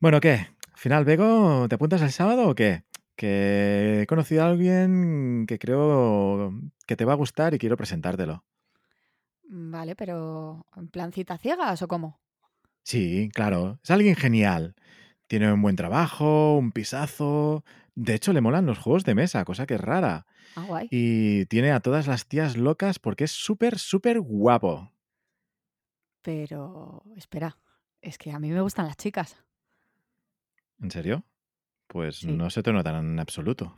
Bueno, ¿qué? ¿Final Bego? ¿Te apuntas el sábado o qué? Que he conocido a alguien que creo que te va a gustar y quiero presentártelo. Vale, pero ¿en plan citas ciegas o cómo? Sí, claro, es alguien genial. Tiene un buen trabajo, un pisazo. De hecho, le molan los juegos de mesa, cosa que es rara. Ah, guay. Y tiene a todas las tías locas porque es súper, súper guapo. Pero espera, es que a mí me gustan las chicas. ¿En serio? Pues Sí. no se te nota en absoluto.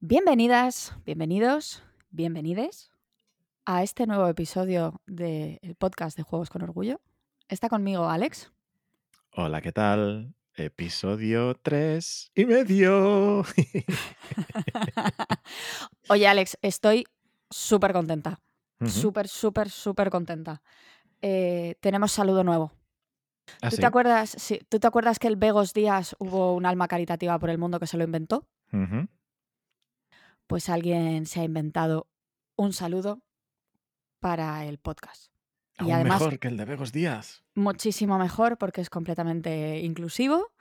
Bienvenidas, bienvenidos, bienvenides a este nuevo episodio del podcast de Juegos con Orgullo. Está conmigo Alex. Hola, ¿qué tal? Episodio 3 y medio. Oye Alex, estoy súper contenta. Súper, súper, súper contenta. Eh, tenemos saludo nuevo. Ah, ¿Tú, sí. te acuerdas, sí, ¿Tú te acuerdas que el Vegos Díaz hubo un alma caritativa por el mundo que se lo inventó? Pues alguien se ha inventado un saludo para el podcast. Y Aún además, mejor que el de Vegos Díaz. muchísimo mejor porque es completamente inclusivo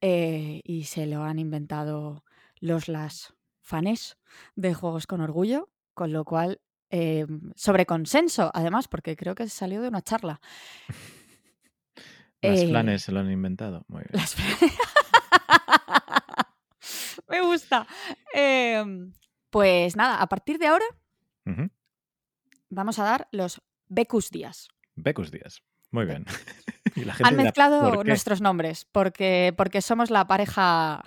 eh, y se lo han inventado los las fanes de Juegos con Orgullo, con lo cual, eh, sobre consenso, además, porque creo que salió de una charla. Las Eh, flanes se lo han inventado. Muy bien. Las Me gusta. Em, pues nada, a partir de ahora vamos a dar los Becus días. Becos Díaz. Muy bien. y la gente Han mezclado nuestros nombres porque, porque somos la pareja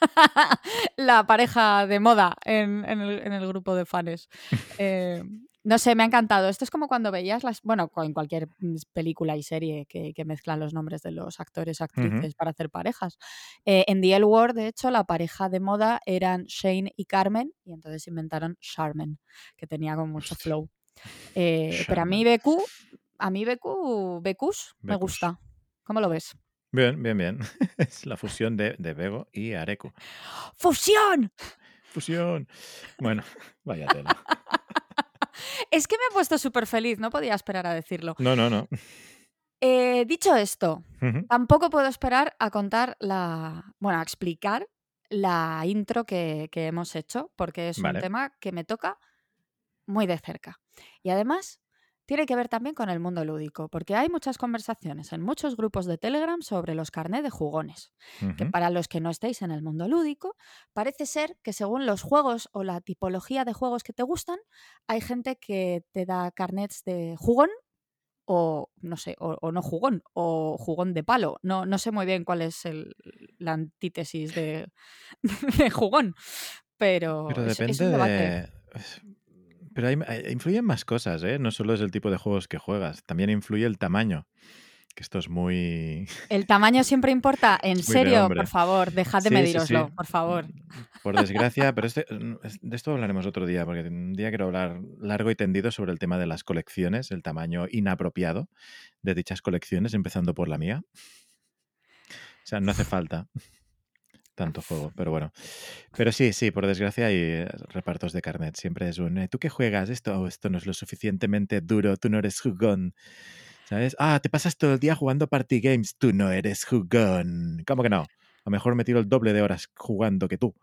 la pareja de moda en, en el, en el grupo de fans. Eh, no sé, me ha encantado. Esto es como cuando veías las, bueno, en cualquier película y serie que, que mezclan los nombres de los actores, actrices para hacer parejas. Eh, en The L Word, de hecho, la pareja de moda eran Shane y Carmen y entonces inventaron Charmen, que tenía como mucho flow. Eh, pero a mí BQ, a mí BQ, Becus me gusta. ¿Cómo lo ves? Bien, bien, bien. es la fusión de, de Bego y Areku. ¡Fusión! Fusión. Bueno, vaya tela. Es que me ha puesto súper feliz, no podía esperar a decirlo. No, no, no. Eh, dicho esto, tampoco puedo esperar a contar la. Bueno, a explicar la intro que, que hemos hecho, porque es Vale. un tema que me toca muy de cerca. Y además, tiene que ver también con el mundo lúdico, porque hay muchas conversaciones en muchos grupos de Telegram sobre los carnés de jugones. que para los que no estéis en el mundo lúdico, parece ser que según los juegos o la tipología de juegos que te gustan, hay gente que te da carnets de jugón o no sé, o, o no jugón, o jugón de palo. No, no sé muy bien cuál es el- la antítesis de, de jugón, pero, Pero es, es depende un debate. de... Pero hay- influyen más cosas, ¿eh? No solo es el tipo de juegos que juegas, también influye el tamaño. Que esto es muy... El tamaño siempre importa. En serio, por favor, dejad de Sí, sí, medíroslo, sí. por favor. Por desgracia, pero este- de esto hablaremos otro día, porque un día quiero hablar largo y tendido sobre el tema de las colecciones, el tamaño inapropiado de dichas colecciones, empezando por la mía. O sea, no hace falta tanto juego, pero bueno. Pero sí, sí, por desgracia hay eh, repartos de carnet. Siempre es un, eh, ¿tú qué juegas? Esto, "Oh, esto no es lo suficientemente duro, tú no eres jugón. ¿Sabes? Ah, te pasas todo el día jugando party games, tú no eres jugón. ¿Cómo que no? A lo mejor me tiro el doble de horas jugando que tú.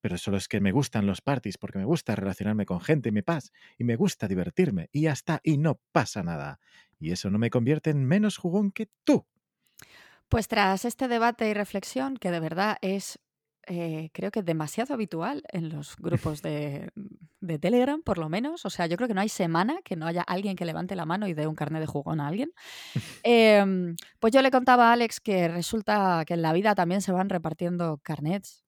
Pero solo es que me gustan los parties, porque me gusta relacionarme con gente y me paz, y me gusta divertirme, y ya está, y no pasa nada. Y eso no me convierte en menos jugón que tú. Pues tras este debate y reflexión, que de verdad es, eh, creo que demasiado habitual en los grupos de, de Telegram, por lo menos, o sea, yo creo que no hay semana que no haya alguien que levante la mano y dé un carnet de jugón a alguien. Em, pues yo le contaba a Alex que resulta que en la vida también se van repartiendo carnets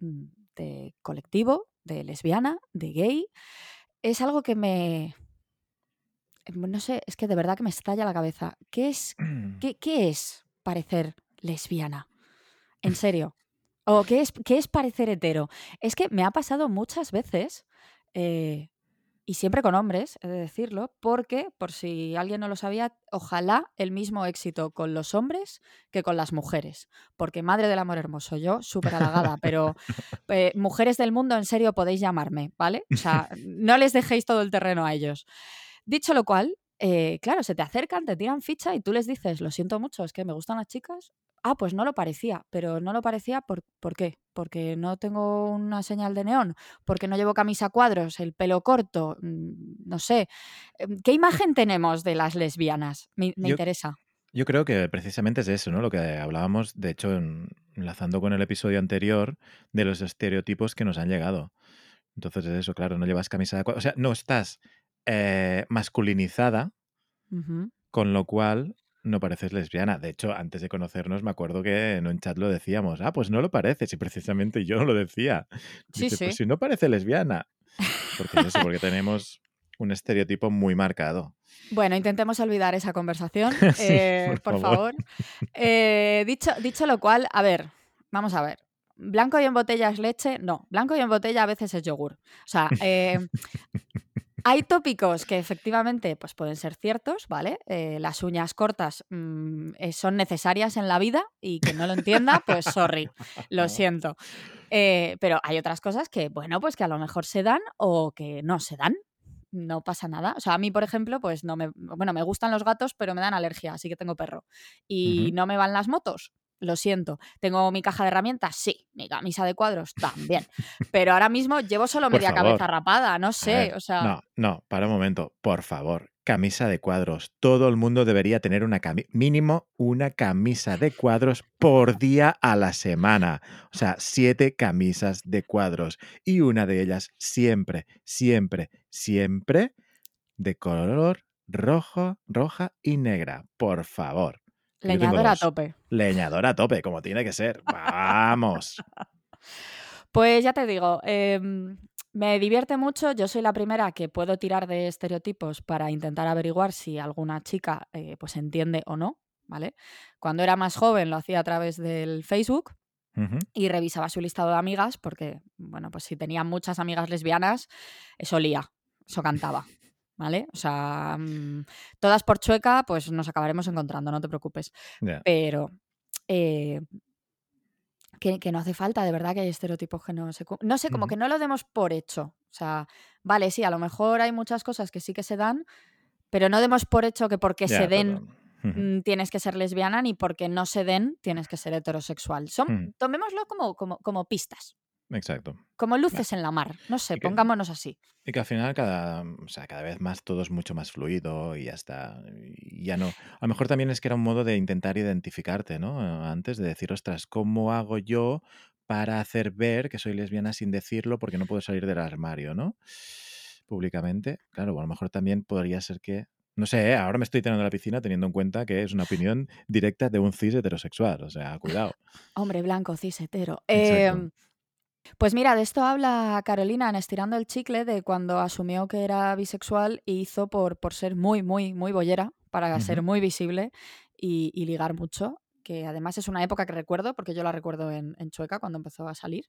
mm, de colectivo, de lesbiana, de gay. Es algo que me... No sé, es que de verdad que me estalla la cabeza. ¿Qué es ¿Qué, qué es parecer lesbiana? En serio. ¿O qué es, qué es parecer hetero? Es que me ha pasado muchas veces eh, y siempre con hombres, he de decirlo, porque, por si alguien no lo sabía, ojalá el mismo éxito con los hombres que con las mujeres. Porque madre del amor hermoso, yo súper halagada, pero eh, mujeres del mundo, en serio podéis llamarme, ¿vale? O sea, no les dejéis todo el terreno a ellos. Dicho lo cual, eh, claro, se te acercan, te tiran ficha y tú les dices, lo siento mucho, es que me gustan las chicas. Ah, pues no lo parecía, pero no lo parecía por, ¿por qué? Porque no tengo una señal de neón, porque no llevo camisa a cuadros, el pelo corto, mm, no sé. Em, ¿Qué imagen tenemos de las lesbianas? Me, me Yo- interesa. Yo creo que precisamente es eso, ¿no? Lo que hablábamos, de hecho, en- enlazando con el episodio anterior, de los estereotipos que nos han llegado. Entonces es eso, claro, no llevas camisa de cuadros. O sea, no estás eh, masculinizada, con lo cual no pareces lesbiana. De hecho, antes de conocernos, me acuerdo que en un chat lo decíamos. Ah, pues no lo pareces. Y precisamente yo no lo decía. Sí, Dice, pues si no parece lesbiana. Porque es eso, porque tenemos un estereotipo muy marcado. Bueno, intentemos olvidar esa conversación, Sí, eh, por por favor. favor. Eh, dicho, dicho lo cual, a ver, vamos a ver. Blanco y en botella es leche. No, blanco y en botella a veces es yogur. O sea, eh, hay tópicos que efectivamente pues, pueden ser ciertos, ¿vale? Eh, las uñas cortas mm, eh, son necesarias en la vida y que no lo entienda, pues sorry, lo siento. Eh, pero hay otras cosas que, bueno, pues que a lo mejor se dan o que no se dan. No pasa nada. O sea, a mí, por ejemplo, pues no me. Bueno, me gustan los gatos, pero me dan alergia, así que tengo perro. Y no me van las motos. Lo siento. ¿Tengo mi caja de herramientas? Sí. Mi camisa de cuadros también. Pero ahora mismo llevo solo Por media favor. cabeza rapada, no sé. ver, o sea. no, no, para un momento, por favor. Camisa de cuadros. Todo el mundo debería tener una mínimo una camisa de cuadros por día a la semana. O sea, siete camisas de cuadros. Y una de ellas siempre, siempre, siempre de color rojo, roja y negra. Por favor. Leñadora a tope. Leñadora a tope, como tiene que ser. Vamos. Pues ya te digo, em, me divierte mucho. Yo soy la primera que puedo tirar de estereotipos para intentar averiguar si alguna chica eh, pues entiende o no, ¿vale? Cuando era más joven lo hacía a través del Facebook y revisaba su listado de amigas porque, bueno, pues si tenía muchas amigas lesbianas, eso olía, eso cantaba, ¿vale? O sea, mm, todas por chueca, pues nos acabaremos encontrando, no te preocupes. Pero eh, que, que no hace falta, de verdad que hay estereotipos que no se... No sé, como que no lo demos por hecho. O sea, vale, sí, a lo mejor hay muchas cosas que sí que se dan, pero no demos por hecho que porque se den mm, tienes que ser lesbiana ni porque no se den tienes que ser heterosexual. Son, tomémoslo como, como, como pistas, Exacto. como luces en la mar. No sé, que, pongámonos así. y que al final cada, o sea, cada vez más todo es mucho más fluido y ya está. Y ya no. A lo mejor también es que era un modo de intentar identificarte, ¿no? Eh, Antes de decir, ostras, ¿cómo hago yo para hacer ver que soy lesbiana sin decirlo porque no puedo salir del armario, ¿no? Públicamente. Claro, a lo mejor también podría ser que. No sé, ¿eh? ahora me estoy tirando a la piscina teniendo en cuenta que es una opinión directa de un cis heterosexual. O sea, cuidado. Hombre blanco, cis, hetero. Exacto. Pues mira, de esto habla Carolina en Estirando el Chicle, de cuando asumió que era bisexual y hizo por, por ser muy, muy, muy bollera, para ser muy visible y, y ligar mucho, que además es una época que recuerdo, porque yo la recuerdo en, en Chueca cuando empezó a salir,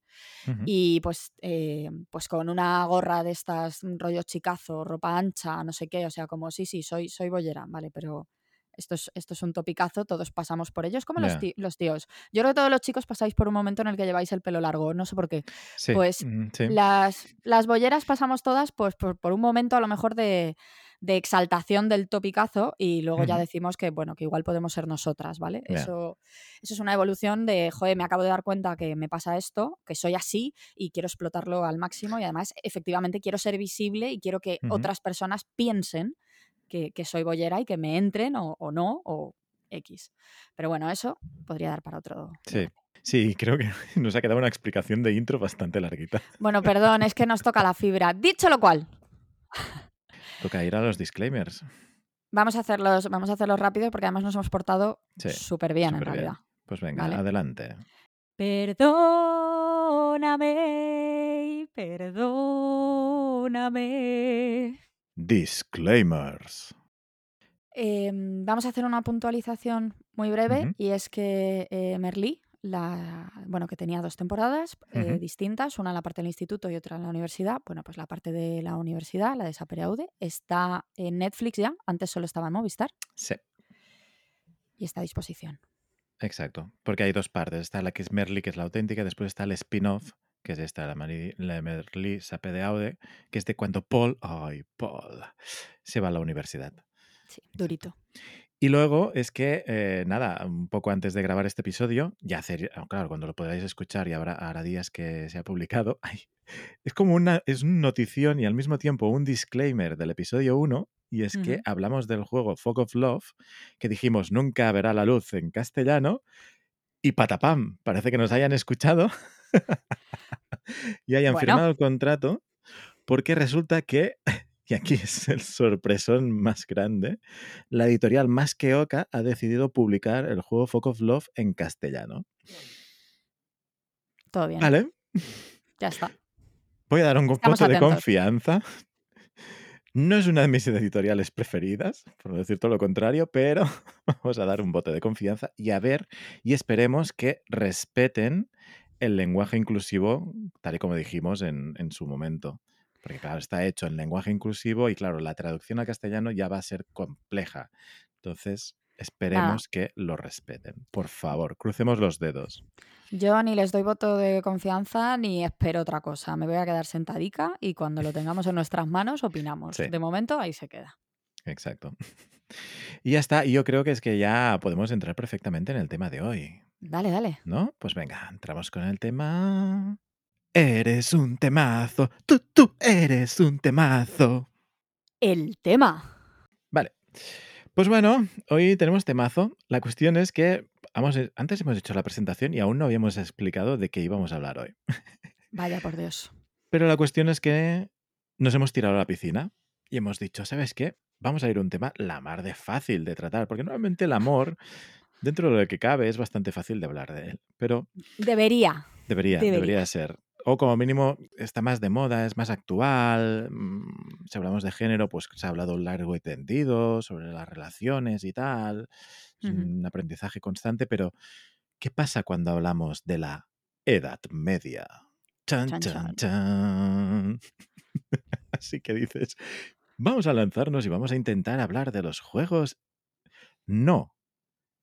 y pues, eh, pues con una gorra de estas, un rollo chicazo, ropa ancha, no sé qué, o sea, como sí, sí, soy, soy bollera, vale, pero esto es, esto es un topicazo, todos pasamos por ello, es como los, los tíos. Yo creo que todos los chicos pasáis por un momento en el que lleváis el pelo largo, no sé por qué. Sí. Pues mm, sí. las, las bolleras pasamos todas pues, por, por un momento a lo mejor de, de exaltación del topicazo y luego ya decimos que, bueno, que igual podemos ser nosotras, ¿vale? Eso, eso es una evolución de, joder, me acabo de dar cuenta que me pasa esto, que soy así y quiero explotarlo al máximo y además efectivamente quiero ser visible y quiero que otras personas piensen que, que soy bollera y que me entren o, o no o X. Pero bueno, eso podría dar para otro Sí. Sí, creo que nos ha quedado una explicación de intro bastante larguita. Bueno, perdón, es que nos toca la fibra. Dicho lo cual, Toca ir a los disclaimers. Vamos a hacerlos, vamos a hacerlos rápidos porque además nos hemos portado Sí, súper bien en bien. realidad. Pues venga, ¿Vale? adelante. Perdóname, perdóname. Disclaimers. Em, vamos a hacer una puntualización muy breve y es que eh, Merlí, la, bueno, que tenía dos temporadas eh, distintas, una en la parte del instituto y otra en la universidad. Bueno, pues la parte de la universidad, la de Saperaude, está en Netflix ya, antes solo estaba en Movistar Sí, y está a disposición. exacto. Porque hay dos partes. Está la que es Merly, que es la auténtica, después está el spin-off, que es esta, la, Mari- la Merly Sape de Aude, que es de cuando Paul, ay, Paul, se va a la universidad. Sí, durito. Y luego es que, eh, nada, un poco antes de grabar este episodio, ya hacer, ah, claro, cuando lo podáis escuchar y habrá, hará días que se ha publicado, ay, es como una, es una notición y al mismo tiempo un disclaimer del episodio 1, y es que hablamos del juego Fog of Love, que dijimos nunca verá la luz en castellano, y patapam, parece que nos hayan escuchado y hayan Bueno. firmado el contrato, porque resulta que, y aquí es el sorpresón más grande, la editorial Más que Oca ha decidido publicar el juego Fog of Love en castellano. Todo bien. ¿Vale? Ya está. Voy a dar un Estamos voto de confianza. No es una de mis editoriales preferidas, por no decir todo lo contrario, pero vamos a dar un voto de confianza y a ver, y esperemos que respeten el lenguaje inclusivo, tal y como dijimos en, en su momento. Porque claro, está hecho en lenguaje inclusivo y claro, la traducción al castellano ya va a ser compleja. Entonces, esperemos que lo respeten. Por favor, crucemos los dedos. Yo ni les doy voto de confianza ni espero otra cosa. Me voy a quedar sentadica y cuando lo tengamos en nuestras manos opinamos. Sí. De momento ahí se queda. Exacto. Y ya está. Y yo creo que es que ya podemos entrar perfectamente en el tema de hoy. Dale, dale. ¿No? Pues venga, entramos con el tema. Eres un temazo. Tú, tú eres un temazo. El tema. Vale. Pues bueno, hoy tenemos temazo. La cuestión es que vamos, antes hemos hecho la presentación y aún no habíamos explicado de qué íbamos a hablar hoy. Vaya por Dios. Pero la cuestión es que nos hemos tirado a la piscina y hemos dicho, ¿sabes qué? Vamos a ir a un tema la mar de fácil de tratar, porque normalmente el amor, dentro de lo que cabe, es bastante fácil de hablar de él, pero Debería. debería, Debería. debería ser. O como mínimo está más de moda, es más actual. mm, Si hablamos de género, pues se ha hablado largo y tendido sobre las relaciones y tal. Es un aprendizaje constante, pero ¿qué pasa cuando hablamos de la Edad Media? Chan, chan. chan. Así que dices, vamos a lanzarnos y vamos a intentar hablar de los juegos. No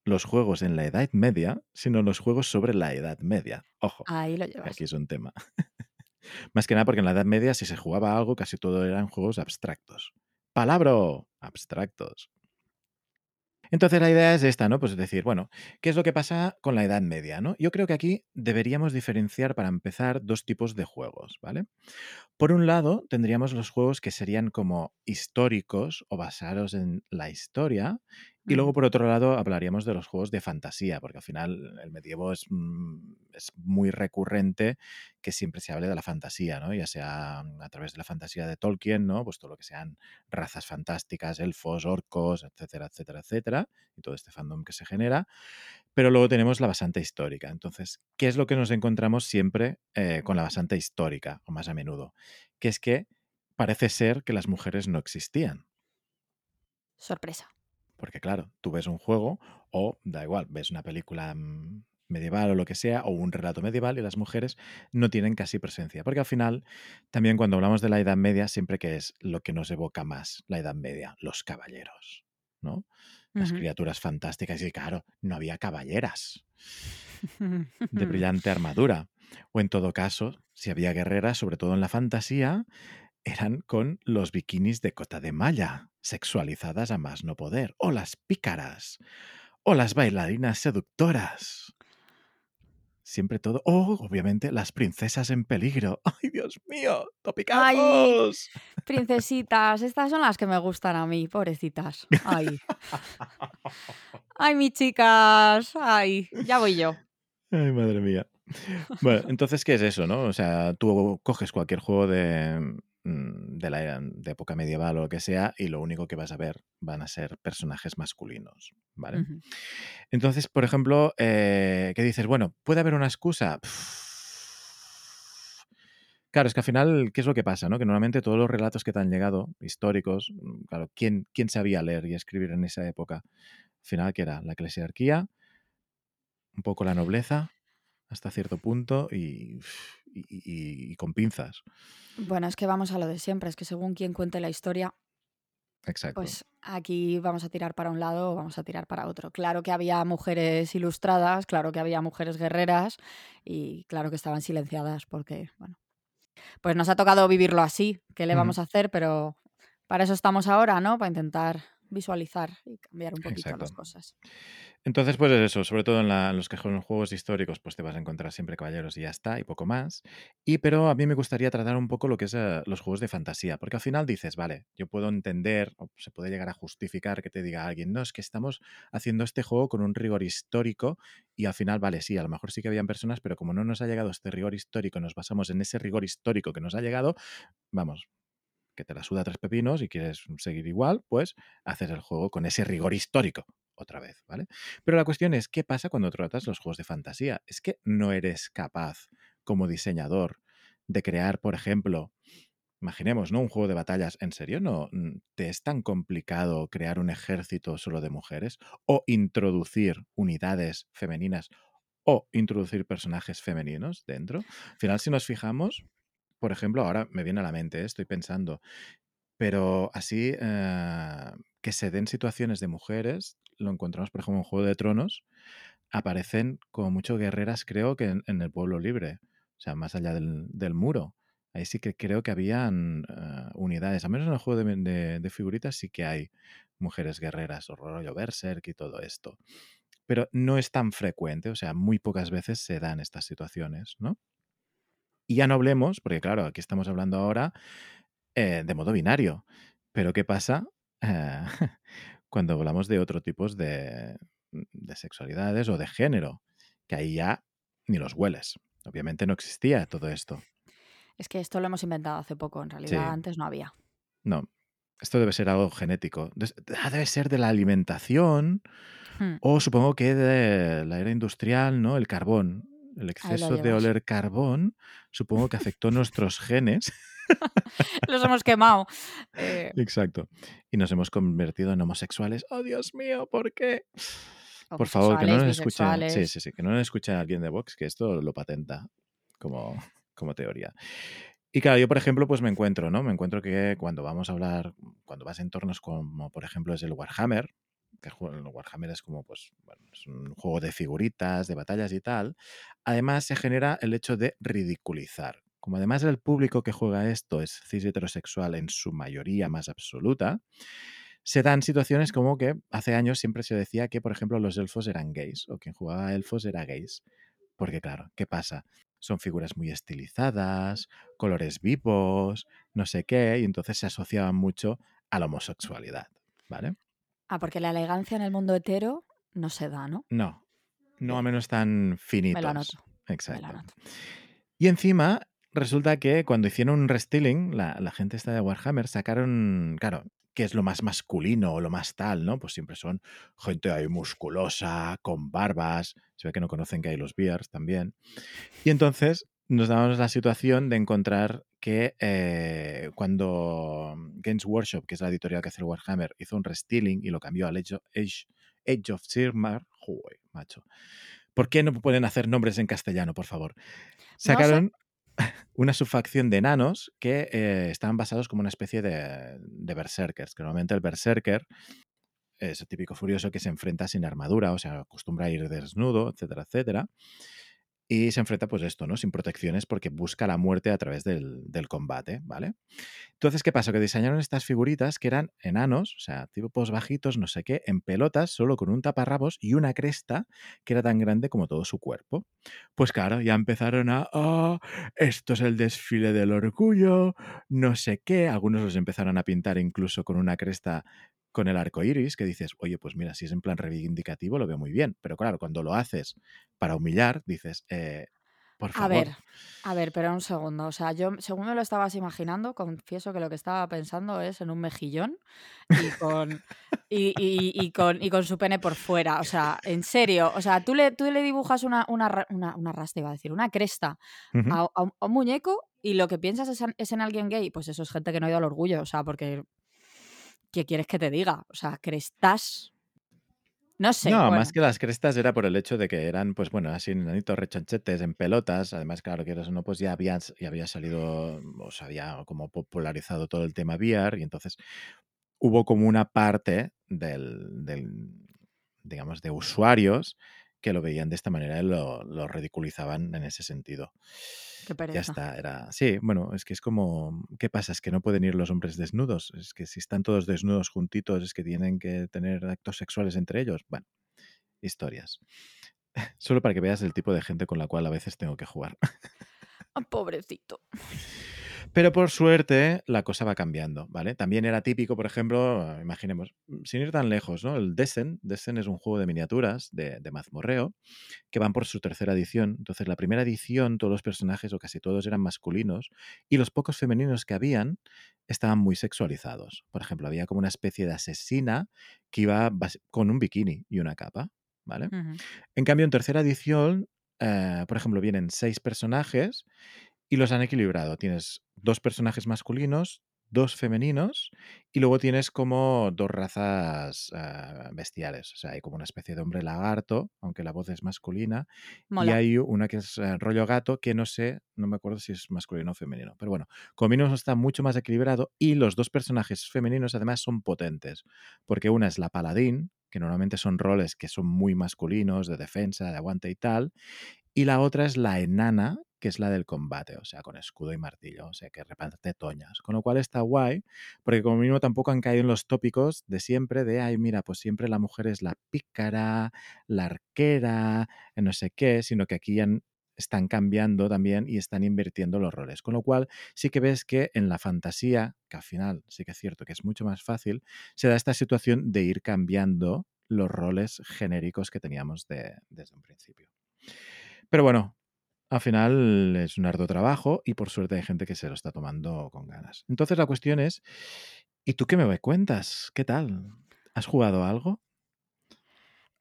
los juegos en la Edad Media, sino los juegos sobre la Edad Media. Ojo, Ahí lo llevas. aquí es un tema. Más que nada porque en la Edad Media, si se jugaba algo, casi todo eran juegos abstractos. Palabra, abstractos. Entonces la idea es esta, ¿no? Pues decir, bueno, ¿qué es lo que pasa con la Edad Media, ¿no? Yo creo que aquí deberíamos diferenciar para empezar dos tipos de juegos, ¿vale? Por un lado, tendríamos los juegos que serían como históricos o basados en la historia. Y luego, por otro lado, hablaríamos de los juegos de fantasía, porque al final el medievo es, mm, es muy recurrente que siempre se hable de la fantasía, ¿no? Ya sea a través de la fantasía de Tolkien, ¿no? Pues todo lo que sean razas fantásticas, elfos, orcos, etcétera, etcétera, etcétera, y todo este fandom que se genera. Pero luego tenemos la basante histórica. Entonces, ¿qué es lo que nos encontramos siempre eh, con la basante histórica, o más a menudo? Que es que parece ser que las mujeres no existían. Sorpresa. Porque claro, tú ves un juego o da igual, ves una película mm, medieval o lo que sea, o un relato medieval y las mujeres no tienen casi presencia. Porque al final, también cuando hablamos de la Edad Media, siempre que es lo que nos evoca más la Edad Media, los caballeros, ¿no? Las criaturas fantásticas y claro, no había caballeras de brillante armadura. O en todo caso, si había guerreras, sobre todo en la fantasía, eran con los bikinis de cota de malla, sexualizadas a más no poder. O las pícaras. O las bailarinas seductoras. Siempre todo. O, obviamente, las princesas en peligro. ¡Ay, Dios mío! Ay, ¡Topicazos! princesitas, estas son las que me gustan a mí, pobrecitas. Ay, ay, mis chicas. Ay, ya voy yo. Ay, madre mía. Bueno, entonces, ¿qué es eso, no? O sea, tú coges cualquier juego de, mm, de la de época medieval o lo que sea y lo único que vas a ver van a ser personajes masculinos, ¿vale? Entonces, por ejemplo, eh, ¿qué dices? Bueno, ¿puede haber una excusa? Claro, es que al final, ¿qué es lo que pasa? No? Que normalmente todos los relatos que te han llegado, históricos, mm, claro, ¿quién, quién sabía leer y escribir en esa época? Al final, ¿qué era? La eclesiarquía, un poco la nobleza, hasta cierto punto y, y, con pinzas. Bueno, es que vamos a lo de siempre, es que según quien cuente la historia, Exacto. pues aquí vamos a tirar para un lado o vamos a tirar para otro. Claro que había mujeres ilustradas, claro que había mujeres guerreras y claro que estaban silenciadas porque, bueno, pues nos ha tocado vivirlo así, ¿qué le vamos a hacer? Pero para eso estamos ahora, ¿no? Para intentar visualizar y cambiar un poquito las cosas. Entonces, pues eso, sobre todo en, los que los juegos históricos, pues te vas a encontrar siempre caballeros y ya está, y poco más. Y pero a mí me gustaría tratar un poco lo que es eh, los juegos de fantasía, porque al final dices, vale, yo puedo entender, o se puede llegar a justificar que te diga alguien, no, es que estamos haciendo este juego con un rigor histórico, y al final, vale, sí, a lo mejor sí que habían personas, pero como no nos ha llegado este rigor histórico, nos basamos en ese rigor histórico que nos ha llegado, vamos, que te la suda tres pepinos y quieres seguir igual, pues haces el juego con ese rigor histórico otra vez, ¿vale? Pero la cuestión es, ¿qué pasa cuando tratas los juegos de fantasía? Es que no eres capaz, como diseñador, de crear, por ejemplo, imaginemos, ¿no? Un juego de batallas. ¿En serio no te es tan complicado crear un ejército solo de mujeres? O introducir unidades femeninas o introducir personajes femeninos dentro. Al final, si nos fijamos, por ejemplo, ahora me viene a la mente, ¿eh? estoy pensando, pero así eh, que se den situaciones de mujeres, lo encontramos, por ejemplo, en Juego de Tronos, aparecen como mucho guerreras, creo que en, el pueblo libre, o sea, más allá del, muro. Ahí sí que creo que habían eh, unidades, al menos en el juego de, figuritas sí que hay mujeres guerreras, o rollo berserk y todo esto. Pero no es tan frecuente, o sea, muy pocas veces se dan estas situaciones, ¿no? Y ya no hablemos, porque claro, aquí estamos hablando ahora eh, de modo binario. Pero ¿qué pasa eh, cuando hablamos de otro tipos de, de sexualidades o de género? Que ahí ya ni los hueles. Obviamente no existía todo esto. Es que esto lo hemos inventado hace poco, en realidad antes no había. No, esto debe ser algo genético. Ah, debe ser de la alimentación hmm. o supongo que de la era industrial, ¿no? El carbón. El exceso de oler carbón supongo que afectó nuestros genes. Los hemos quemado. Eh. Exacto. Y nos hemos convertido en homosexuales. ¡Oh, Dios mío! ¿Por qué? Por favor, que no nos escuche. Sí, sí, sí, que no nos escuche alguien de Vox, que esto lo patenta como, como teoría. Y claro, yo, por ejemplo, pues me encuentro, ¿no? Me encuentro que cuando vamos a hablar, cuando vas a entornos como, por ejemplo, es el Warhammer, que el Warhammer es como, pues, bueno, es un juego de figuritas, de batallas y tal, además se genera el hecho de ridiculizar. Como además el público que juega esto es cis heterosexual en su mayoría más absoluta, se dan situaciones como que hace años siempre se decía que, por ejemplo, los elfos eran gays o quien jugaba elfos era gays. Porque claro, ¿qué pasa? Son figuras muy estilizadas, colores vivos, no sé qué, y entonces se asociaban mucho a la homosexualidad, ¿vale? Ah, porque la elegancia en el mundo hetero no se da, ¿no? No, no a menos tan finitos. Me lo anoto. Exacto. Y encima, resulta que cuando hicieron un restyling, la, la gente esta de Warhammer sacaron, claro, ¿qué es lo más masculino o lo más tal, ¿no? Pues siempre son gente ahí musculosa, con barbas, se ve que no conocen que hay los bears también. Y entonces nos damos la situación de encontrar que eh, cuando Games Workshop, que es la editorial que hace el Warhammer, hizo un restyling y lo cambió al Age of, Age, of Sigmar, joder, macho. ¿Por qué no pueden hacer nombres en castellano, por favor? Sacaron una subfacción de enanos que eh, estaban basados como una especie de, de berserkers, que normalmente el berserker es el típico furioso que se enfrenta sin armadura, o sea, acostumbra a ir desnudo, etcétera, etcétera y se enfrenta pues esto, ¿no? Sin protecciones porque busca la muerte a través del, combate, ¿vale? Entonces, ¿qué pasó? Que diseñaron estas figuritas que eran enanos, o sea, tipos bajitos, no sé qué, en pelotas, solo con un taparrabos y una cresta que era tan grande como todo su cuerpo. Pues claro, ya empezaron a, oh, esto es el desfile del orgullo, no sé qué, algunos los empezaron a pintar incluso con una cresta con el arco iris, que dices, oye, pues mira, si es en plan reivindicativo, lo veo muy bien. Pero claro, cuando lo haces para humillar, dices, eh, por favor. A ver, a ver, pero un segundo. O sea, yo, según me lo estabas imaginando, confieso que lo que estaba pensando es en un mejillón y con, y, con, y con su pene por fuera. O sea, en serio. O sea, tú le, tú le dibujas una, una, una, una rasta, iba a decir, una cresta a, un, muñeco y lo que piensas es es en alguien gay. Pues eso es gente que no ha ido al orgullo. O sea, porque ¿qué quieres que te diga? O sea, crestas No sé. No, bueno. más que las crestas era por el hecho de que eran, pues bueno, así nanitos rechonchetes en pelotas. Además, claro, que eres uno, pues ya había, ya había salido, o se había como popularizado todo el tema VR y entonces hubo como una parte del, del digamos, de usuarios que lo veían de esta manera y lo, lo ridiculizaban en ese sentido. Qué Ya pereza. está, era. Sí, bueno, es que es como. ¿Qué pasa? Es que no pueden ir los hombres desnudos. Es que si están todos desnudos juntitos, es que tienen que tener actos sexuales entre ellos. Bueno, historias. Solo para que veas el tipo de gente con la cual a veces tengo que jugar. Ah, pobrecito. Pero por suerte la cosa va cambiando, ¿vale? También era típico, por ejemplo, imaginemos, sin ir tan lejos, ¿no? El Descent. Descent es un juego de miniaturas de, de mazmorreo que van por su tercera edición. Entonces, la primera edición, todos los personajes, o casi todos, eran masculinos, y los pocos femeninos que habían estaban muy sexualizados. Por ejemplo, había como una especie de asesina que iba con un bikini y una capa, ¿vale? En cambio, en tercera edición, eh, por ejemplo, vienen seis personajes y los han equilibrado. Tienes dos personajes masculinos, dos femeninos y luego tienes como dos razas eh, bestiales. O sea, hay como una especie de hombre lagarto, aunque la voz es masculina, y hay una que es eh, rollo gato, que no sé, no me acuerdo si es masculino o femenino. Pero bueno, como mínimo está mucho más equilibrado y los dos personajes femeninos además son potentes, porque una es la paladín, que normalmente son roles que son muy masculinos, de defensa, de aguante y tal, y la otra es la enana, que es la del combate, o sea, con escudo y martillo, o sea, que reparte toñas. Con lo cual está guay, porque como mínimo tampoco han caído en los tópicos de siempre de, ay, mira, pues siempre la mujer es la pícara, la arquera, eh, no sé qué, sino que aquí están cambiando también y están invirtiendo los roles. Con lo cual sí que ves que en la fantasía, que al final sí que es cierto que es mucho más fácil, se da esta situación de ir cambiando los roles genéricos que teníamos de- desde un principio. Pero bueno, al final es un arduo trabajo y por suerte hay gente que se lo está tomando con ganas. Entonces la cuestión es, ¿y tú qué me cuentas? ¿Qué tal? ¿Has jugado algo?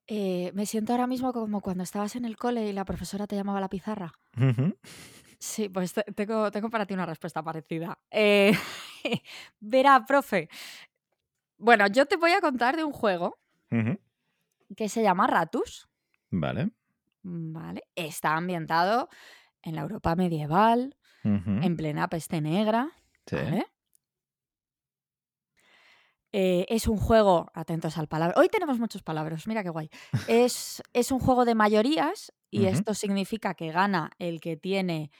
Eh, me siento ahora mismo como cuando estabas en el cole y la profesora te llamaba a la pizarra. Sí, pues te- tengo, tengo para ti una respuesta parecida. Eh, verá, profe. Bueno, yo te voy a contar de un juego que se llama Ratus. Vale. ¿Vale? Está ambientado en la Europa medieval, en plena peste negra. sí. ¿Vale? Eh, es un juego, atentos al palabra. Hoy tenemos muchos palabras, mira qué guay. Es, es un juego de mayorías y esto significa que gana el que tiene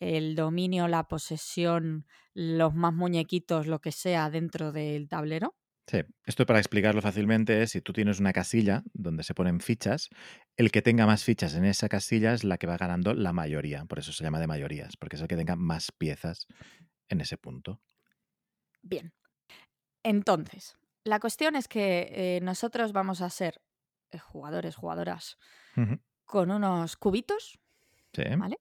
el dominio, la posesión, los más muñequitos, lo que sea dentro del tablero. Sí, esto para explicarlo fácilmente es si tú tienes una casilla donde se ponen fichas, el que tenga más fichas en esa casilla es la que va ganando la mayoría, por eso se llama de mayorías, porque es el que tenga más piezas en ese punto. Bien. Entonces, la cuestión es que eh, nosotros vamos a ser eh, jugadores, jugadoras, con unos cubitos, Sí. ¿vale?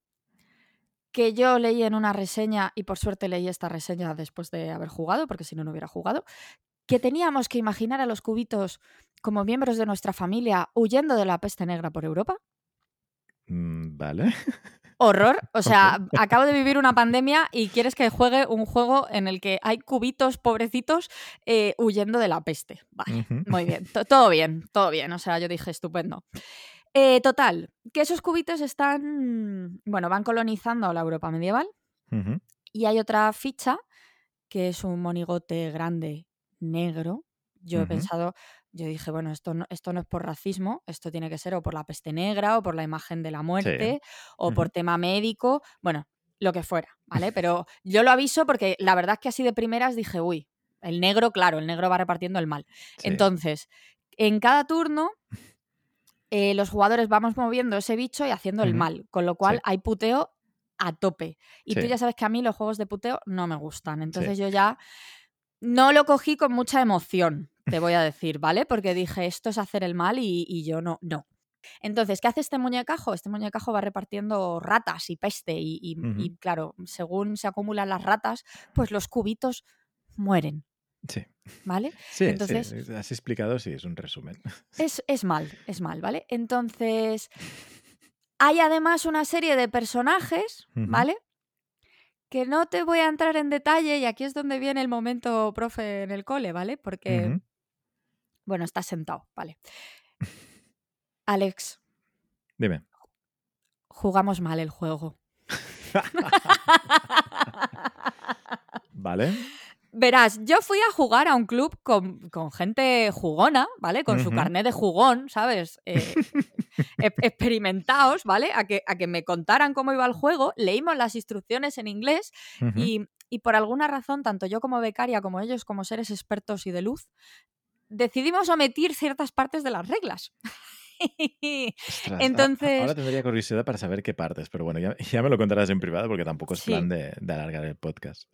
Que yo leí en una reseña, y por suerte leí esta reseña después de haber jugado, porque si no, no hubiera jugado, que teníamos que imaginar a los cubitos como miembros de nuestra familia huyendo de la peste negra por Europa. Mm, Vale. Horror. O sea, acabo de vivir una pandemia y quieres que juegue un juego en el que hay cubitos pobrecitos eh, huyendo de la peste. Vale, muy bien. To- todo bien, todo bien. O sea, yo dije estupendo. Eh, total, que esos cubitos están, bueno, van colonizando la Europa medieval y hay otra ficha que es un monigote grande negro. Yo he pensado, yo dije, bueno, esto no, esto no es por racismo, esto tiene que ser o por la peste negra o por la imagen de la muerte o por tema médico, bueno, lo que fuera, ¿vale? Pero yo lo aviso porque la verdad es que así de primeras dije, uy, el negro, claro, el negro va repartiendo el mal. Sí. Entonces, en cada turno, eh, los jugadores vamos moviendo ese bicho y haciendo el mal, con lo cual Sí. hay puteo a tope. Y tú ya sabes que a mí los juegos de puteo no me gustan. Entonces yo ya no lo cogí con mucha emoción, te voy a decir, ¿vale? Porque dije, esto es hacer el mal y, y yo no, no. Entonces, ¿qué hace este muñecajo? Este muñecajo va repartiendo ratas y peste y, y- Ujú. y, claro, según se acumulan las ratas, pues los cubitos mueren, Sí. ¿vale? Sí, Entonces- sí, has explicado, sí, es un resumen. Es, es mal, es mal, ¿vale? Entonces, hay además una serie de personajes. ¿vale? Que no te voy a entrar en detalle y aquí es donde viene el momento profe en el cole, ¿vale? Porque, bueno, estás sentado, ¿vale? Alex, Dime. jugamos mal el juego. ¿Vale? Verás, yo fui a jugar a un club con, con gente jugona, ¿vale? Con su carnet de jugón, ¿sabes? Eh, e- experimentados, ¿vale? A que, a que me contaran cómo iba el juego. Leímos las instrucciones en inglés y, y por alguna razón, tanto yo como becaria, como ellos como seres expertos y de luz, decidimos omitir ciertas partes de las reglas. Ostras, Entonces, ahora tendría curiosidad para saber qué partes, pero bueno, ya, ya me lo contarás en privado porque tampoco es sí. plan de, de alargar el podcast.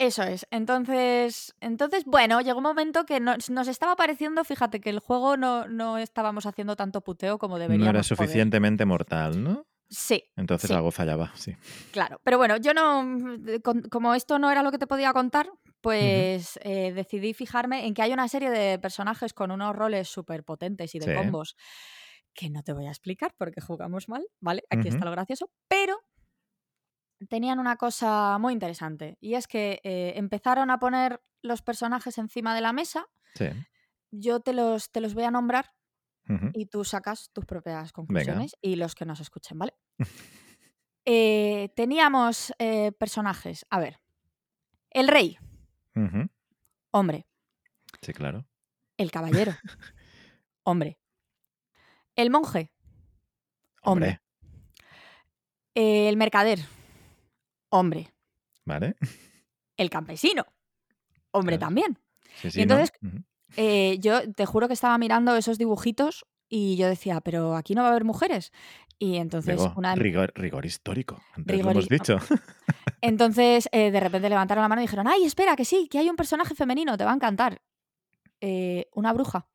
Eso es. Entonces, entonces, bueno, llegó un momento que nos, nos estaba pareciendo, fíjate, que el juego no, no estábamos haciendo tanto puteo como No era deberíamos poder. suficientemente mortal, ¿no? Sí, Entonces sí, algo fallaba, sí. claro. Pero bueno, yo no, como esto no era lo que te podía contar, pues eh, decidí fijarme en que hay una serie de personajes con unos roles súper potentes y de Sí. combos que no te voy a explicar porque jugamos mal, ¿vale? Aquí está lo gracioso, pero tenían una cosa muy interesante y es que eh, empezaron a poner los personajes encima de la mesa, Sí. yo te los, te los voy a nombrar y tú sacas tus propias Venga. conclusiones y los que nos escuchen, ¿vale? Eh, teníamos eh, personajes, a ver, el rey, hombre, Sí, claro. el caballero, hombre, el monje, hombre, Hombre, el mercader, hombre, ¿vale? el campesino, hombre también. Sí, Y sí, ¿no? entonces. Eh, yo te juro que estaba mirando esos dibujitos y yo decía, pero aquí no va a haber mujeres. Y entonces una rigor, rigor histórico. Antes lo hemos y- dicho. entonces eh, de repente levantaron la mano y dijeron, ay, espera, que sí, que hay un personaje femenino, te va a encantar. Eh, una bruja.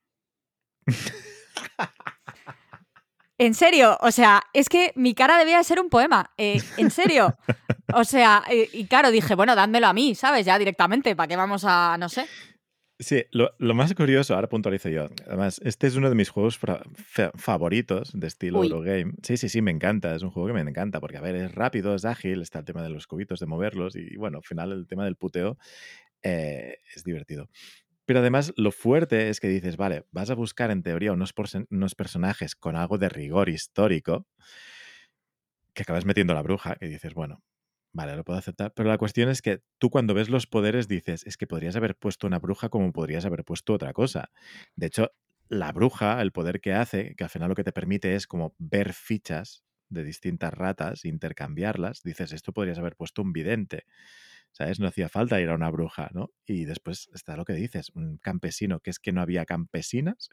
En serio, o sea, es que mi cara debía de ser un poema. eh, en serio. O sea, eh, y claro, dije, bueno, dádmelo a mí, ¿sabes? Ya directamente, ¿para qué vamos a, no sé? Sí, lo, lo más curioso, ahora puntualizo yo. Además, este es uno de mis juegos favoritos de estilo Uy. Eurogame. Sí, sí, sí, me encanta. Es un juego que me encanta porque, a ver, es rápido, es ágil, está el tema de los cubitos, de moverlos y, bueno, al final el tema del puteo eh, es divertido. Pero además, lo fuerte es que dices, vale, vas a buscar en teoría unos, personajes con algo de rigor histórico que acabas metiendo la bruja, que dices, bueno, vale, lo puedo aceptar. Pero la cuestión es que tú cuando ves los poderes dices, es que podrías haber puesto una bruja como podrías haber puesto otra cosa. De hecho, la bruja, el poder que hace, que al final lo que te permite es como ver fichas de distintas ratas, intercambiarlas, dices, esto podrías haber puesto un vidente. ¿Sabes? No hacía falta ir a una bruja, ¿no? Y después está lo que dices, un campesino, que es que no había campesinas.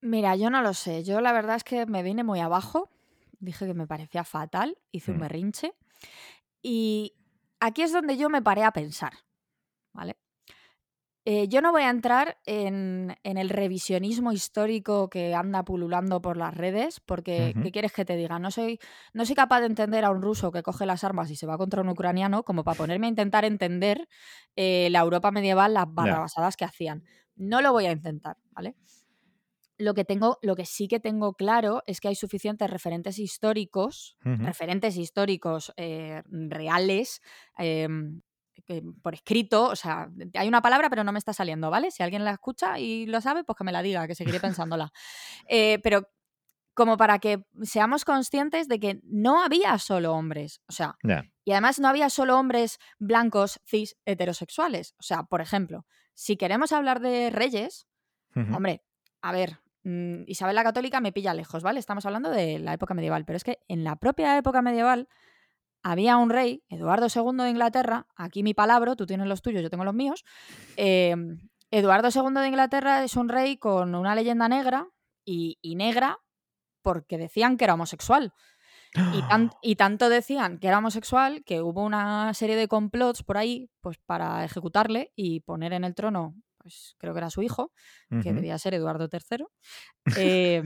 Mira, yo no lo sé. Yo la verdad es que me vine muy abajo. Dije que me parecía fatal. Hice un Mm. berrinche. Y aquí es donde yo me paré a pensar. ¿Vale? Eh, yo no voy a entrar en, en el revisionismo histórico que anda pululando por las redes, porque. ¿qué quieres que te diga? No soy, no soy capaz de entender a un ruso que coge las armas y se va contra un ucraniano como para ponerme a intentar entender eh, la Europa medieval, las barrabasadas que hacían. No lo voy a intentar, ¿vale? Lo que, tengo, lo que sí que tengo claro es que hay suficientes referentes históricos, referentes históricos eh, reales, por escrito, o sea, hay una palabra pero no me está saliendo, ¿vale? Si alguien la escucha y lo sabe, pues que me la diga, que seguiré pensándola. Eh, pero como para que seamos conscientes de que no había solo hombres, o sea, y además no había solo hombres blancos, cis, heterosexuales. O sea, por ejemplo, si queremos hablar de reyes, hombre, a ver, mm, Isabel la Católica me pilla lejos, ¿vale? Estamos hablando de la época medieval, pero es que en la propia época medieval había un rey, Eduardo II de Inglaterra, aquí mi palabra, tú tienes los tuyos, yo tengo los míos. eh, Eduardo II de Inglaterra es un rey con una leyenda negra y, y negra porque decían que era homosexual. Y, tan- y tanto decían que era homosexual que hubo una serie de complots por ahí pues para ejecutarle y poner en el trono, pues creo que era su hijo, que debía ser Eduardo III. Eh,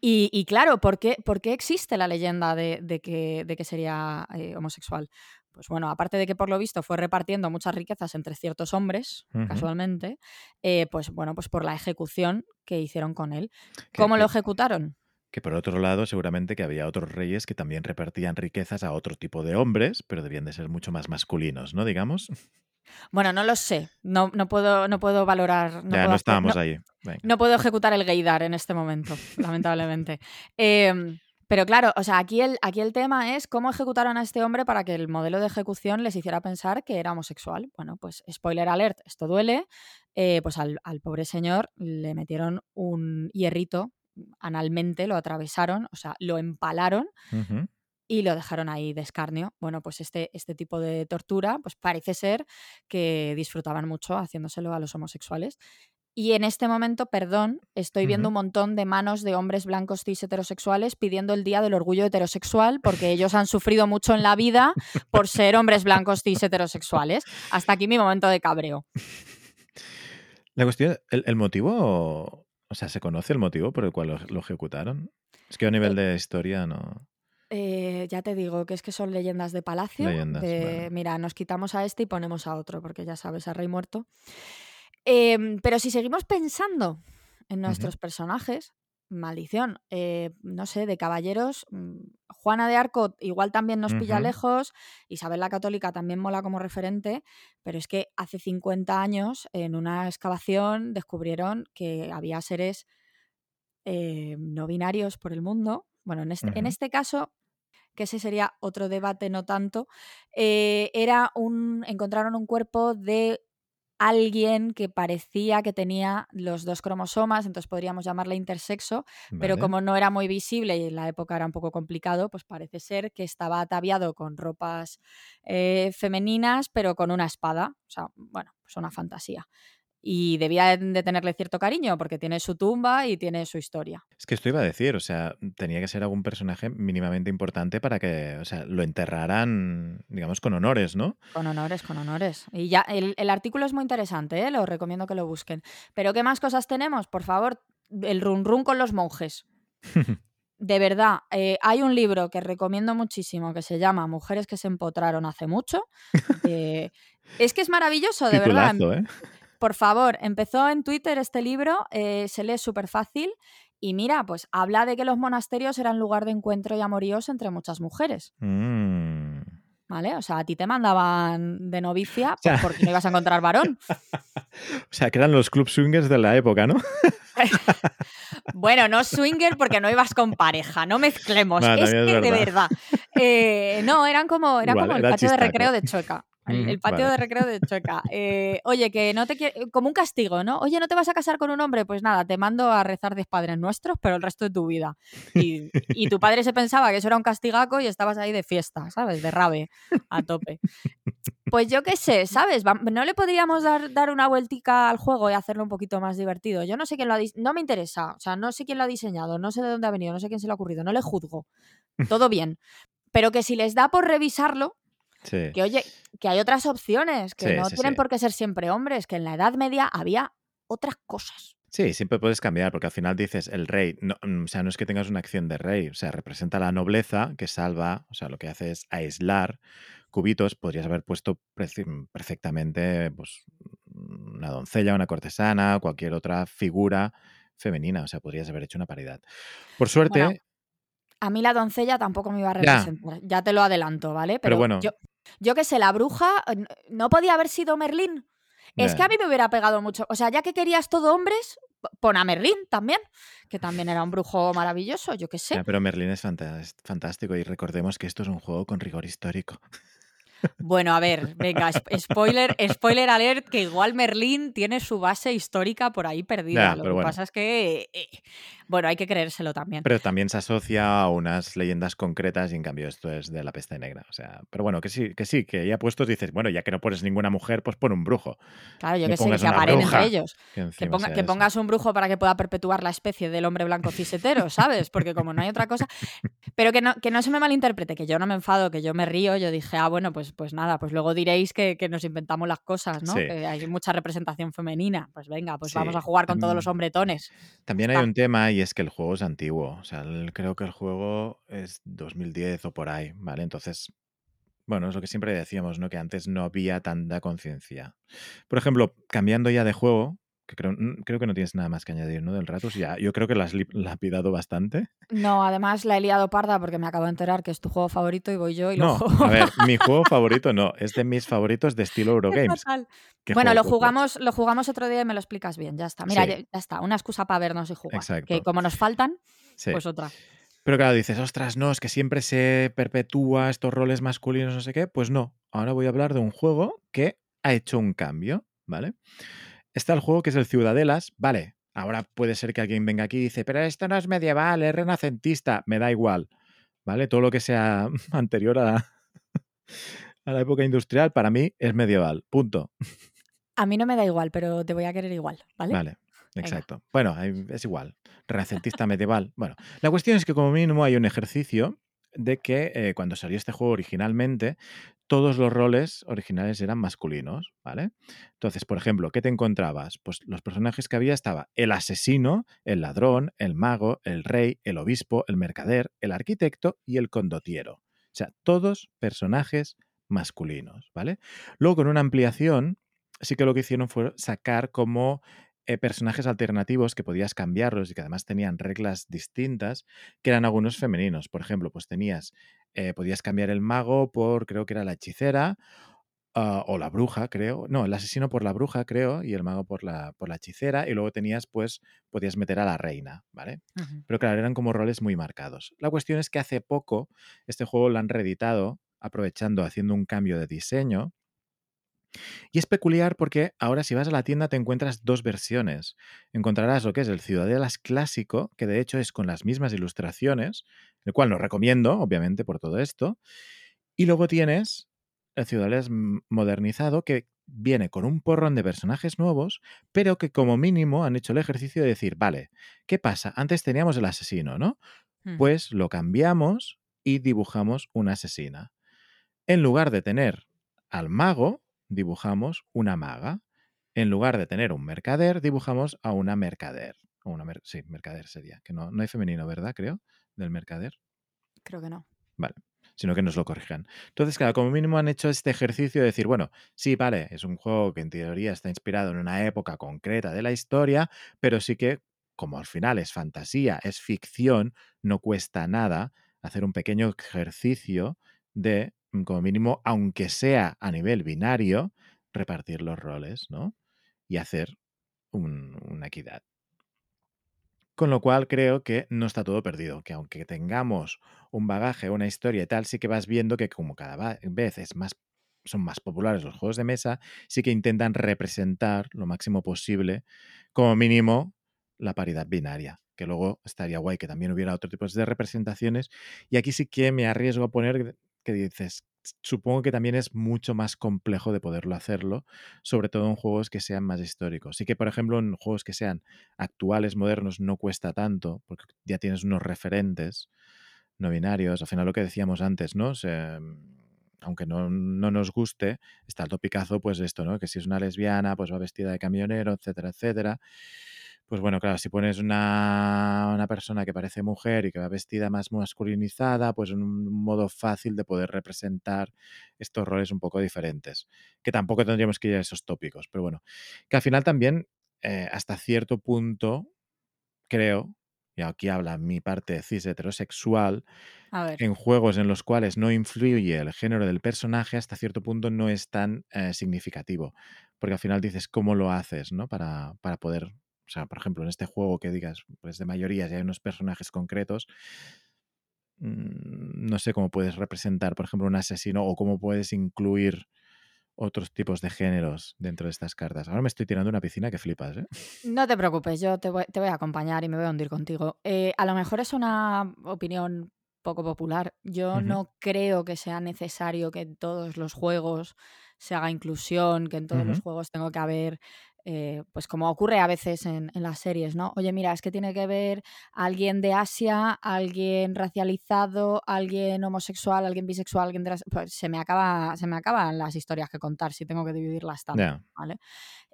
y, y claro, ¿por qué, por qué existe la leyenda de, de que, de que sería eh, homosexual? Pues bueno, aparte de que por lo visto fue repartiendo muchas riquezas entre ciertos hombres, casualmente, eh, pues bueno, pues por la ejecución que hicieron con él. Que- ¿Cómo lo ejecutaron? Que por otro lado, seguramente que había otros reyes que también repartían riquezas a otro tipo de hombres, pero debían de ser mucho más masculinos, ¿no? Digamos. Bueno, no lo sé. No, no, puedo, no puedo valorar. ya, no estábamos ahí. No puedo ejecutar el gaydar en este momento, lamentablemente. Em, pero claro, o sea, aquí el, aquí el tema es cómo ejecutaron a este hombre para que el modelo de ejecución les hiciera pensar que era homosexual. Bueno, pues spoiler alert, esto duele. Eh, pues al, pobre señor le metieron un hierrito analmente, lo atravesaron, o sea, lo empalaron y lo dejaron ahí de escarnio. Bueno, pues este, este tipo de tortura, pues parece ser que disfrutaban mucho haciéndoselo a los homosexuales. Y en este momento, perdón, estoy viendo un montón de manos de hombres blancos cis heterosexuales pidiendo el Día del Orgullo Heterosexual porque ellos han sufrido mucho en la vida por ser hombres blancos cis heterosexuales. Hasta aquí mi momento de cabreo. La cuestión, el, motivo, o sea, ¿se conoce el motivo por el cual lo, ejecutaron? Es que a nivel eh de historia no... Eh, ya te digo que es que son leyendas de palacio. Mira, nos quitamos a este y ponemos a otro, porque ya sabes, a rey muerto. Em, pero si seguimos pensando en nuestros personajes, maldición, eh, no sé, de caballeros, mm, Juana de Arco igual también nos pilla lejos, Isabel la Católica también mola como referente, pero es que hace 50 años en una excavación descubrieron que había seres eh, no binarios por el mundo. Bueno, en este, en este caso que ese sería otro debate, no tanto, eh, era un, encontraron un cuerpo de alguien que parecía que tenía los dos cromosomas, entonces podríamos llamarle intersexo, pero como no era muy visible y en la época era un poco complicado, pues parece ser que estaba ataviado con ropas eh, femeninas, pero con una espada. O sea, bueno, pues una fantasía y debía de tenerle cierto cariño porque tiene su tumba y tiene su historia. Es que esto iba a decir, o sea, tenía que ser algún personaje mínimamente importante para que, o sea, lo enterraran, digamos, con honores, ¿no? Con honores, con honores. Y ya, el, artículo es muy interesante, ¿eh? lo recomiendo que lo busquen. Pero ¿qué más cosas tenemos? Por favor, el run run con los monjes. de verdad, eh, hay un libro que recomiendo muchísimo que se llama Mujeres que se empotraron hace mucho. es que es maravilloso, de verdad. ¿eh? Por favor, empezó en Twitter este libro, eh, se lee súper fácil y mira, pues habla de que los monasterios eran lugar de encuentro y amoríos entre muchas mujeres. Mm. ¿Vale? O sea, a ti te mandaban de novicia porque no ibas a encontrar varón. o sea, que eran los club swingers de la época, ¿no? bueno, no swinger porque no ibas con pareja, no mezclemos. es que de verdad. Eh, no, eran como, eran como el patio de recreo de Chueca. El, patio de recreo de Chueca. Eh, oye, que no te como un castigo, ¿no? Oye, ¿no te vas a casar con un hombre? Pues nada, te mando a rezar 10 padres nuestros, pero el resto de tu vida. Y, tu padre se pensaba que eso era un castigaco y estabas ahí de fiesta, ¿sabes? De rave, a tope. Pues yo qué sé, ¿sabes? ¿No le podríamos dar, dar una vueltica al juego y hacerlo un poquito más divertido? Yo no sé quién lo ha no me interesa, o sea, no sé quién lo ha diseñado, no sé de dónde ha venido, no sé quién se lo ha ocurrido, no le juzgo. Todo bien. Pero que si les da por revisarlo, que oye, que hay otras opciones, que no tienen por qué ser siempre hombres, que en la Edad Media había otras cosas. Sí, siempre puedes cambiar, porque al final dices el rey, no, mm, o sea, no es que tengas una acción de rey, o sea, representa la nobleza que salva, o sea, lo que hace es aislar cubitos, podrías haber puesto perfectamente pues, una doncella, una cortesana, cualquier otra figura femenina, o sea, podrías haber hecho una paridad. Por suerte, a mí la doncella tampoco me iba a representar, ya, te lo adelanto, ¿vale? Pero, bueno. Yo, yo que sé, la bruja, ¿no podía haber sido Merlín? Es que a mí me hubiera pegado mucho. O sea, ya que querías todo hombres, pon a Merlín también, que también era un brujo maravilloso, yo qué sé. pero Merlín es fantástico y recordemos que esto es un juego con rigor histórico. Bueno, a ver, venga, spoiler, spoiler alert, que igual Merlín tiene su base histórica por ahí perdida. Lo que pasa es que eh, bueno, hay que creérselo también. Pero también se asocia a unas leyendas concretas y en cambio esto es de la peste negra. O sea, pero bueno, que sí, que sí, que ya puestos dices, bueno, ya que no pones ninguna mujer, pues pon un brujo. Claro, yo que sé, que aparen entre ellos. Que, pongas un brujo para que pueda perpetuar la especie del hombre blanco cisetero, ¿sabes? Porque como no hay otra cosa. Pero que no, que no se me malinterprete, que yo no me enfado, que yo me río, yo dije, ah, bueno, pues, pues nada, pues luego diréis que, nos inventamos las cosas, ¿no? Que hay mucha representación femenina. Pues venga, pues vamos a jugar con todos los hombretones. También hay un tema y es que el juego es antiguo. O sea, creo que el juego es 2010 o por ahí, ¿vale? Entonces, bueno, es lo que siempre decíamos, ¿no? Que antes no había tanta conciencia. Por ejemplo, cambiando ya de juego, Que creo, mm, creo que no tienes nada más que añadir, ¿no? Del Ratus. Ya, yo creo que la has lapidado bastante. No, además la he liado parda porque me acabo de enterar que es tu juego favorito y voy yo y lo No, juego. a ver, mi juego favorito no, es de mis favoritos de estilo Es Eurogames. que Bueno, lo jugamos, lo jugamos otro día y me lo explicas bien. Ya está. Mira, Sí. ya, ya está. Una excusa para vernos y jugar. Que Exacto. como nos faltan, Sí. pues otra. Pero claro, dices, ostras, no, es que siempre se perpetúa estos roles masculinos, no sé qué. Pues no, ahora voy a hablar de un juego que ha hecho un cambio, ¿vale? Está el juego que es el Ciudadelas, vale. Ahora puede ser que alguien venga aquí y dice, pero esto no es medieval, es renacentista. Me da igual, ¿vale? Todo lo que sea anterior a, a la época industrial, para mí es medieval, punto. A mí no me da igual, pero te voy a querer igual, ¿vale? Vale, Venga. exacto. Bueno, es igual. Renacentista medieval. Bueno, la cuestión es que como mínimo hay un ejercicio de que eh, cuando salió este juego originalmente, todos los roles originales eran masculinos, ¿vale? Entonces, por ejemplo, ¿qué te encontrabas? Pues los personajes que había estaba el asesino, el ladrón, el mago, el rey, el obispo, el mercader, el arquitecto y el condotiero. O sea, todos personajes masculinos, ¿vale? Luego, con una ampliación, sí que lo que hicieron fue sacar como eh, personajes alternativos que podías cambiarlos y que además tenían reglas distintas, que eran algunos femeninos. Por ejemplo, pues tenías, eh, podías cambiar el mago por, creo que era la hechicera, ah, o la bruja, creo. No, el asesino por la bruja, creo, y el mago por la, por la hechicera. Y luego tenías, pues, podías meter a la reina, ¿vale? Pero claro, eran como roles muy marcados. La cuestión es que hace poco este juego lo han reeditado, aprovechando, haciendo un cambio de diseño. Y es peculiar porque ahora si vas a la tienda te encuentras dos versiones. Encontrarás lo que es el Ciudadelas clásico, que de hecho es con las mismas ilustraciones, el cual no recomiendo, obviamente, por todo esto. Y luego tienes el Ciudadelas modernizado, que viene con un porrón de personajes nuevos, pero que como mínimo han hecho el ejercicio de decir, vale, ¿qué pasa? Antes teníamos el asesino, ¿no? Ujú. Pues lo cambiamos y dibujamos una asesina. En lugar de tener al mago, dibujamos una maga. En lugar de tener un mercader, dibujamos a una mercader. O una mer- sí, mercader sería. Que no, no hay femenino, ¿verdad? Creo, del mercader. Creo que no. Vale. Sino que nos lo corrijan. Entonces, claro, como mínimo han hecho este ejercicio de decir, bueno, sí, vale, es un juego que en teoría está inspirado en una época concreta de la historia, pero sí que, como al final es fantasía, es ficción, no cuesta nada hacer un pequeño ejercicio de, como mínimo, aunque sea a nivel binario, repartir los roles, ¿no? Y hacer un- una equidad. Con lo cual creo que no está todo perdido, que aunque tengamos un bagaje, una historia y tal, sí que vas viendo que como cada vez es más, son más populares los juegos de mesa, sí que intentan representar lo máximo posible, como mínimo, la paridad binaria, que luego estaría guay que también hubiera otro tipo de representaciones. Y aquí sí que me arriesgo a poner dices, supongo que también es mucho más complejo de poderlo hacerlo, sobre todo en juegos que sean más históricos. Sí que, por ejemplo, en juegos que sean actuales, modernos, no cuesta tanto, porque ya tienes unos referentes no binarios. Al final lo que decíamos antes, ¿no? Aunque no, no nos guste, está el topicazo, pues esto, ¿no? Que si es una lesbiana, pues va vestida de camionero, etcétera, etcétera. Pues bueno, claro, si pones una, una persona que parece mujer y que va vestida más masculinizada, pues un modo fácil de poder representar estos roles un poco diferentes. Que tampoco tendríamos que ir a esos tópicos, pero bueno, que al final también, eh, hasta cierto punto, creo, y aquí habla mi parte cis heterosexual, en juegos en los cuales no influye el género del personaje, hasta cierto punto no es tan eh, significativo. Porque al final dices cómo lo haces, ¿no? Para, para poder, o sea, por ejemplo, en este juego que digas, pues de mayoría ya hay unos personajes concretos, mm, no sé cómo puedes representar, por ejemplo, un asesino o cómo puedes incluir otros tipos de géneros dentro de estas cartas. Ahora me estoy tirando una piscina que flipas, ¿eh? No te preocupes, yo te voy, te voy a acompañar y me voy a hundir contigo. Eh, a lo mejor es una opinión poco popular. Yo no creo que sea necesario que en todos los juegos se haga inclusión, que en todos los juegos tenga que haber, eh, pues como ocurre a veces en, en las series, ¿no? Oye, mira, es que tiene que ver alguien de Asia, alguien racializado, alguien homosexual, alguien bisexual, alguien trans- Pues se me acaba, se me acaban las historias que contar si tengo que dividirlas tanto. ¿vale?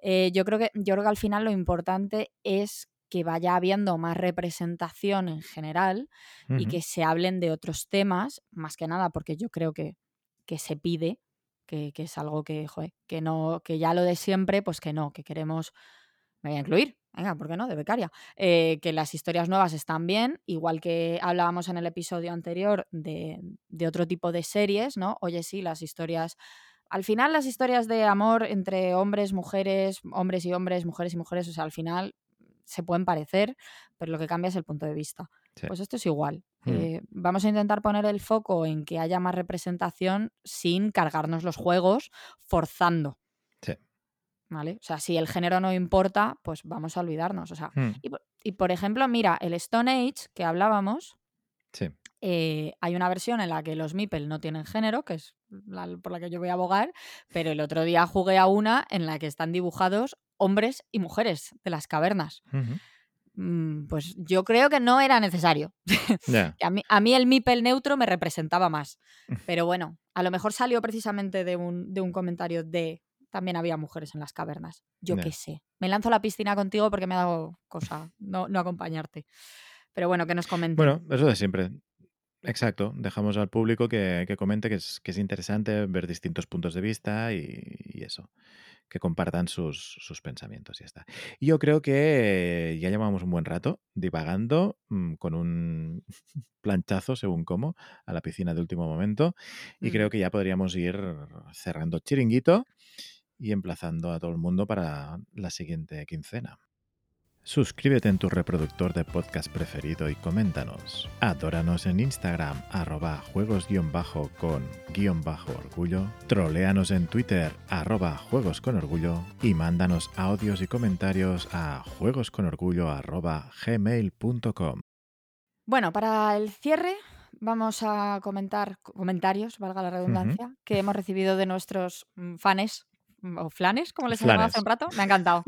Eh, yo creo que yo creo que al final lo importante es que vaya habiendo más representación en general y que se hablen de otros temas, más que nada porque yo creo que, que se pide, que, que es algo que, joder, que no, que ya lo de siempre, pues que no, que queremos me voy a incluir. Venga, ¿por qué no? De becaria. Eh, que las historias nuevas están bien, igual que hablábamos en el episodio anterior de, de otro tipo de series, ¿no? Oye, sí, las historias al final las historias de amor entre hombres, mujeres, hombres y hombres, mujeres y mujeres, o sea, al final se pueden parecer, pero lo que cambia es el punto de vista. Pues esto es igual. Mm. Eh, vamos a intentar poner el foco en que haya más representación sin cargarnos los juegos forzando. Sí. ¿Vale? O sea, si el género no importa, pues vamos a olvidarnos. O sea, Mm. y, por- y por ejemplo, mira, el Stone Age que hablábamos, Sí. eh, hay una versión en la que los Meeple no tienen género, que es la por la que yo voy a abogar, pero el otro día jugué a una en la que están dibujados hombres y mujeres de las cavernas. Pues yo creo que no era necesario. A mí, a mí el Meeple neutro me representaba más. Pero bueno, a lo mejor salió precisamente de un, de un comentario de también había mujeres en las cavernas. Yo qué sé. Me lanzo a la piscina contigo porque me ha dado cosa no, no acompañarte. Pero bueno, que nos comenten. Bueno, eso de siempre. Exacto. Dejamos al público que, que comente que es, que es interesante ver distintos puntos de vista y, y eso. Que compartan sus, sus pensamientos y ya está. Y yo creo que ya llevamos un buen rato divagando mm, con un planchazo, según cómo, a la piscina de último momento. Y Mm. creo que ya podríamos ir cerrando chiringuito y emplazando a todo el mundo para la siguiente quincena. Suscríbete en tu reproductor de podcast preferido y coméntanos. Adóranos en Instagram, arroba juegos guion bajo con guion bajo orgullo. Troleanos en Twitter, arroba juegos con orgullo. Y mándanos audios y comentarios a juegosconorgullo arroba gmail.com. Bueno, para el cierre vamos a comentar comentarios, valga la redundancia, que hemos recibido de nuestros mm, fanes mm, o flanes, como les he llamado hace un rato. Me ha encantado.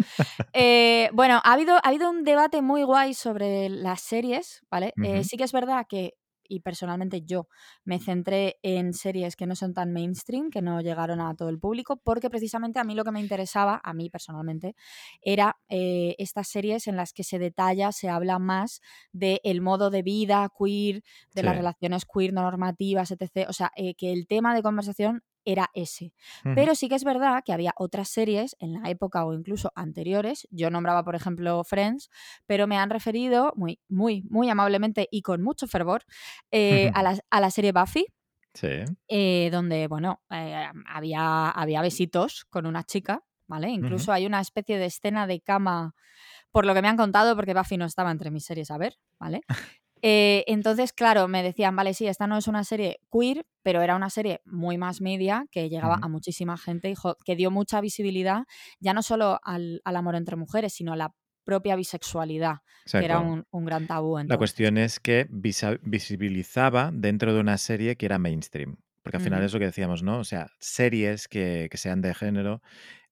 Eh, bueno, ha habido, ha habido un debate muy guay sobre las series, ¿vale? Eh, sí que es verdad que, y personalmente yo, me centré en series que no son tan mainstream, que no llegaron a todo el público, porque precisamente a mí lo que me interesaba, a mí personalmente, era eh, estas series en las que se detalla, se habla más del modo de vida queer, de las relaciones queer no normativas, etc. O sea, que el tema de conversación era ese. Pero sí que es verdad que había otras series en la época o incluso anteriores. Yo nombraba, por ejemplo, Friends, pero me han referido muy, muy, muy amablemente y con mucho fervor eh, a, la, a la serie Buffy, Sí. eh, donde, bueno, eh, había, había besitos con una chica, ¿vale? Incluso hay una especie de escena de cama, por lo que me han contado, porque Buffy no estaba entre mis series a ver, ¿vale? Eh, entonces, claro, me decían, vale, sí, esta no es una serie queer, pero era una serie muy más media que llegaba a muchísima gente y que dio mucha visibilidad, ya no solo al, al amor entre mujeres, sino a la propia bisexualidad, que era un, un gran tabú La cuestión es que visibilizaba dentro de una serie que era mainstream. Porque al final es lo que decíamos, ¿no? O sea, series que, que sean de género,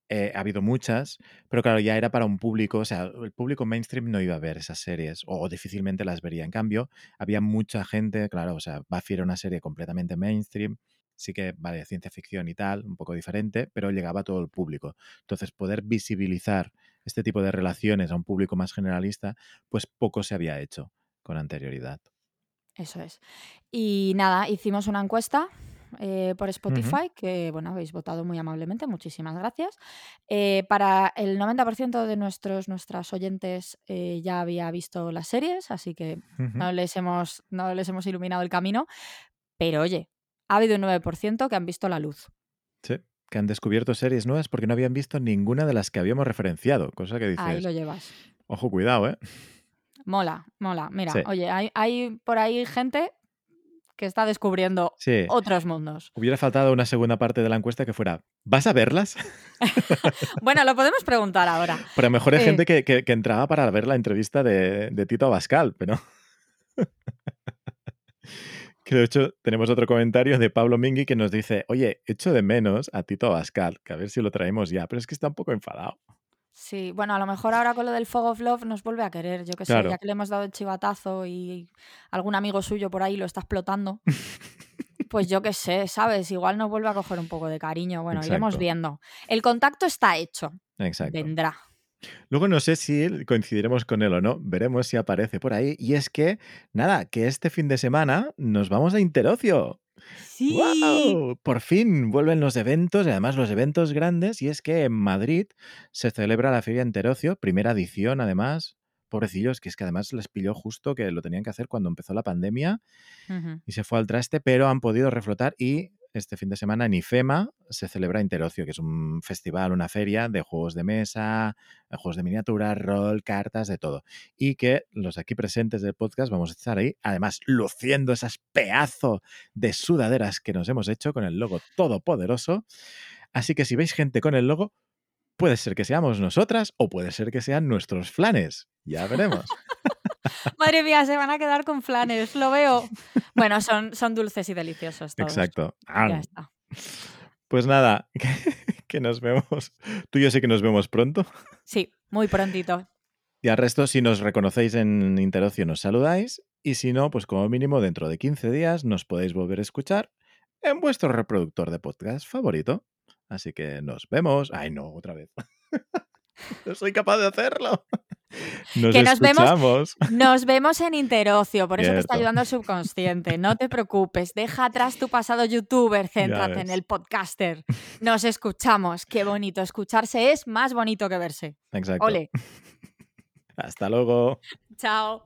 eh, ha habido muchas, pero claro, ya era para un público, o sea, el público mainstream no iba a ver esas series o, difícilmente las vería. En cambio, había mucha gente, claro, o sea, Buffy era una serie completamente mainstream, sí que, vale, ciencia ficción y tal, un poco diferente, pero llegaba a todo el público. Entonces, poder visibilizar este tipo de relaciones a un público más generalista, pues poco se había hecho con anterioridad. Eso es. Y nada, hicimos una encuesta eh, por. Spotify, que bueno, habéis votado muy amablemente, muchísimas gracias. Eh, para el 90% de nuestros, nuestras oyentes eh, ya había visto las series, así que no les, hemos, no les hemos iluminado el camino. Pero oye, ha habido un 9% que han visto la luz. Sí, que han descubierto series nuevas porque no habían visto ninguna de las que habíamos referenciado, cosa que Ahí dices, lo llevas. ojo, cuidado, ¿eh? Mola, mola. Mira, Sí. oye, hay, hay por ahí gente que está descubriendo Sí. otros mundos. Hubiera faltado una segunda parte de la encuesta que fuera, ¿vas a verlas? Bueno, lo podemos preguntar ahora. Pero a lo mejor hay Eh. gente que, que- que entraba para ver la entrevista de, de Tito Abascal, pero... que de hecho tenemos otro comentario de Pablo Mingui que nos dice, oye, echo de menos a Tito Abascal, que a ver si lo traemos ya, pero es que está un poco enfadado. Sí, bueno, a lo mejor ahora con lo del Fog of Love nos vuelve a querer, yo que sé, Claro. ya que le hemos dado el chivatazo y algún amigo suyo por ahí lo está explotando, pues yo que sé, ¿sabes? Igual nos vuelve a coger un poco de cariño. Bueno, iremos Exacto. viendo. El contacto está hecho, Exacto. vendrá. Luego no sé si coincidiremos con él o no, veremos si aparece por ahí. Y es que, nada, que este fin de semana nos vamos a Interocio. Sí. ¡Wow! Por fin vuelven los eventos y además los eventos grandes. Y es que en Madrid se celebra la Feria Enterocio, primera edición además. Pobrecillos, que es que además les pilló justo que lo tenían que hacer cuando empezó la pandemia y se fue al traste, pero han podido reflotar y este fin de semana en IFEMA se celebra Interocio, que es un festival, una feria de juegos de mesa, juegos de miniatura, rol, cartas, de todo. Y que los aquí presentes del podcast vamos a estar ahí, además luciendo esas pedazo de sudaderas que nos hemos hecho con el logo todopoderoso. Así que si veis gente con el logo, puede ser que seamos nosotras o puede ser que sean nuestros flanes. Ya veremos. Madre mía, se van a quedar con flanes, lo veo. Bueno, son, son dulces y deliciosos todos. Exacto. Ya está. Pues nada, que, que nos vemos. Tú y yo sé que nos vemos pronto. Sí, muy prontito. Y al resto, si nos reconocéis en Interocio, nos saludáis. Y si no, pues como mínimo dentro de 15 días nos podéis volver a escuchar en vuestro reproductor de podcast favorito. Así que nos vemos. Ay, no, otra vez. no soy capaz de hacerlo. Nos Que nos vemos-. Nos vemos en Interocio, por eso te está ayudando el subconsciente. No te preocupes, deja atrás tu pasado youtuber, céntrate en el podcaster. Nos escuchamos. Qué bonito. Escucharse es más bonito que verse. Exacto. Ole. Hasta luego. Chao.